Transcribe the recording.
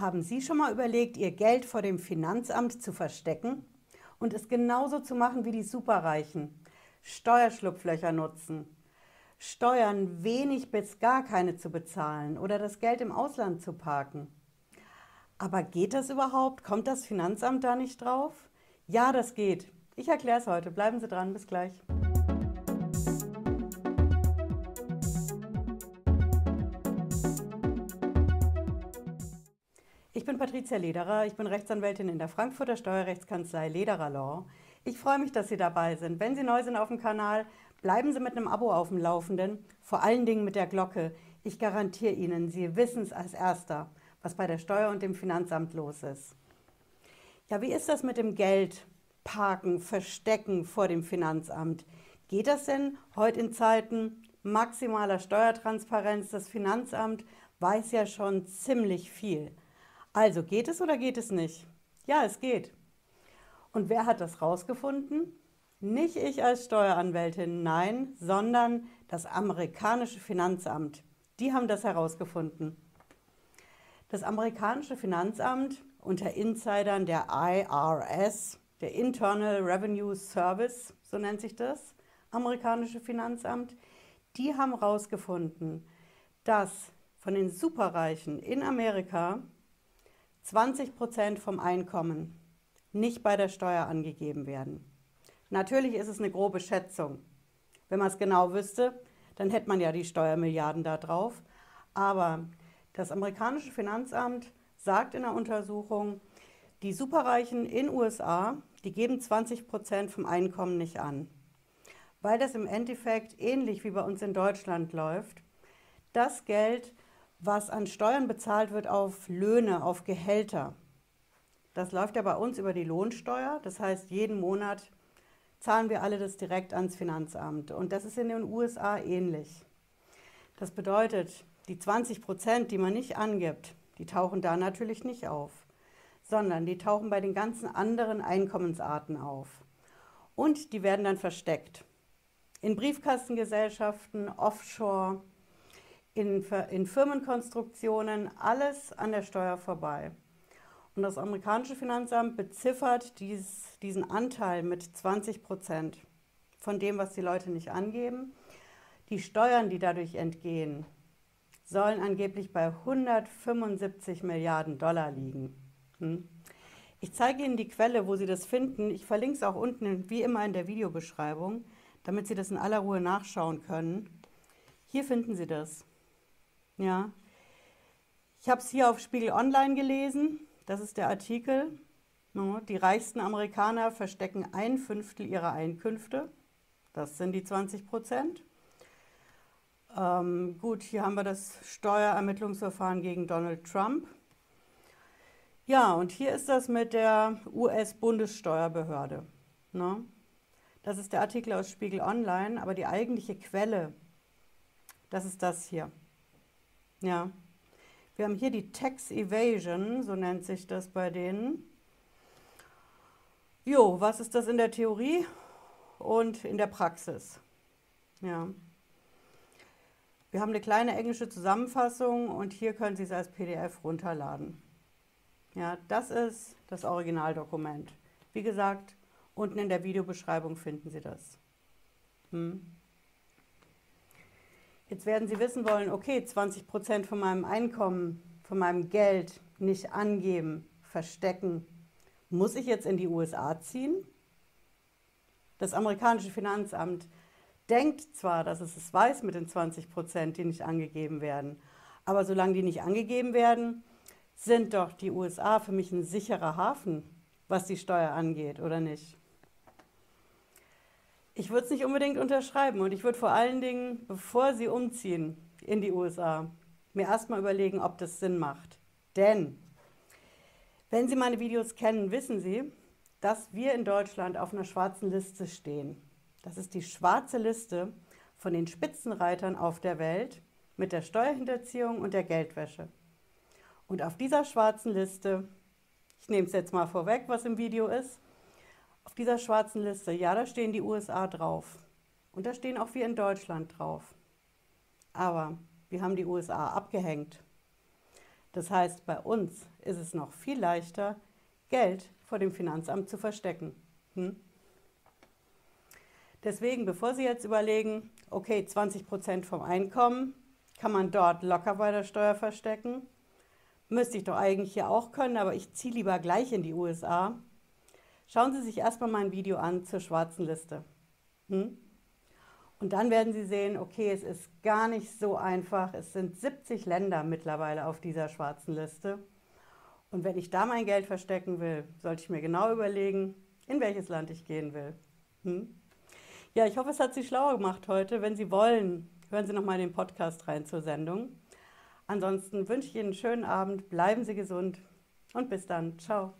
Haben Sie schon mal überlegt, Ihr Geld vor dem Finanzamt zu verstecken und es genauso zu machen wie die Superreichen? Steuerschlupflöcher nutzen, Steuern wenig bis gar keine zu bezahlen oder das Geld im Ausland zu parken. Aber geht das überhaupt? Kommt das Finanzamt da nicht drauf? Ja, das geht. Ich erkläre es heute. Bleiben Sie dran. Bis gleich. Bin Patricia Lederer, ich bin Rechtsanwältin in der Frankfurter Steuerrechtskanzlei Lederer Law. Ich freue mich, dass Sie dabei sind. Wenn Sie neu sind auf dem Kanal, bleiben Sie mit einem Abo auf dem Laufenden, vor allen Dingen mit der Glocke. Ich garantiere Ihnen, Sie wissen es als Erster, was bei der Steuer und dem Finanzamt los ist. Ja, wie ist das mit dem Geld parken, verstecken vor dem Finanzamt? Geht das denn heute in Zeiten maximaler Steuertransparenz? Das Finanzamt weiß ja schon ziemlich viel. Also geht es oder geht es nicht? Ja, es geht. Und wer hat das rausgefunden? Nicht ich als Steueranwältin, nein, sondern das amerikanische Finanzamt. Die haben das herausgefunden. Das amerikanische Finanzamt unter Insidern der IRS, der Internal Revenue Service, so nennt sich das, amerikanische Finanzamt, die haben herausgefunden, dass von den Superreichen in Amerika 20 Prozent vom Einkommen nicht bei der Steuer angegeben werden. Natürlich ist es eine grobe Schätzung. Wenn man es genau wüsste, dann hätte man ja die Steuermilliarden da drauf. Aber das amerikanische Finanzamt sagt in der Untersuchung, die Superreichen in USA, die geben 20 Prozent vom Einkommen nicht an. Weil das im Endeffekt ähnlich wie bei uns in Deutschland läuft. Das Geld was an Steuern bezahlt wird auf Löhne, auf Gehälter. Das läuft ja bei uns über die Lohnsteuer. Das heißt, jeden Monat zahlen wir alle das direkt ans Finanzamt. Und das ist in den USA ähnlich. Das bedeutet, die 20 Prozent, die man nicht angibt, die tauchen da natürlich nicht auf, sondern die tauchen bei den ganzen anderen Einkommensarten auf. Und die werden dann versteckt. In Briefkastengesellschaften, Offshore, in, in Firmenkonstruktionen, alles an der Steuer vorbei. Und das amerikanische Finanzamt beziffert dies, diesen Anteil mit 20 Prozent von dem, was die Leute nicht angeben. Die Steuern, die dadurch entgehen, sollen angeblich bei 175 Milliarden Dollar liegen. Hm? Ich zeige Ihnen die Quelle, wo Sie das finden. Ich verlinke es auch unten, wie immer in der Videobeschreibung, damit Sie das in aller Ruhe nachschauen können. Hier finden Sie das. Ja. Ich habe es hier auf Spiegel Online gelesen. Das ist der Artikel. Die reichsten Amerikaner verstecken ein Fünftel ihrer Einkünfte. Das sind die 20 Prozent. Ähm, gut, hier haben wir das Steuerermittlungsverfahren gegen Donald Trump. Ja, und hier ist das mit der US-Bundessteuerbehörde. Ne? Das ist der Artikel aus Spiegel Online, aber die eigentliche Quelle, das ist das hier. Ja. Wir haben hier die Tax Evasion, so nennt sich das bei denen. Jo, was ist das in der Theorie und in der Praxis? Ja. Wir haben eine kleine englische Zusammenfassung und hier können Sie es als PDF runterladen. Ja, das ist das Originaldokument. Wie gesagt, unten in der Videobeschreibung finden Sie das. Hm. Jetzt werden Sie wissen wollen, okay, 20 Prozent von meinem Einkommen, von meinem Geld nicht angeben, verstecken. Muss ich jetzt in die USA ziehen? Das amerikanische Finanzamt denkt zwar, dass es es weiß mit den 20 Prozent, die nicht angegeben werden, aber solange die nicht angegeben werden, sind doch die USA für mich ein sicherer Hafen, was die Steuer angeht, oder nicht? Ich würde es nicht unbedingt unterschreiben und ich würde vor allen Dingen, bevor Sie umziehen in die USA, mir erstmal überlegen, ob das Sinn macht. Denn wenn Sie meine Videos kennen, wissen Sie, dass wir in Deutschland auf einer schwarzen Liste stehen. Das ist die schwarze Liste von den Spitzenreitern auf der Welt mit der Steuerhinterziehung und der Geldwäsche. Und auf dieser schwarzen Liste, ich nehme es jetzt mal vorweg, was im Video ist, auf dieser schwarzen Liste, ja, da stehen die USA drauf. Und da stehen auch wir in Deutschland drauf. Aber wir haben die USA abgehängt. Das heißt, bei uns ist es noch viel leichter, Geld vor dem Finanzamt zu verstecken. Hm? Deswegen, bevor Sie jetzt überlegen, okay, 20 Prozent vom Einkommen kann man dort locker bei der Steuer verstecken, müsste ich doch eigentlich hier auch können, aber ich ziehe lieber gleich in die USA. Schauen Sie sich erstmal mein Video an zur schwarzen Liste. Hm? Und dann werden Sie sehen, okay, es ist gar nicht so einfach. Es sind 70 Länder mittlerweile auf dieser schwarzen Liste. Und wenn ich da mein Geld verstecken will, sollte ich mir genau überlegen, in welches Land ich gehen will. Hm? Ja, ich hoffe, es hat Sie schlauer gemacht heute. Wenn Sie wollen, hören Sie nochmal den Podcast rein zur Sendung. Ansonsten wünsche ich Ihnen einen schönen Abend, bleiben Sie gesund und bis dann. Ciao.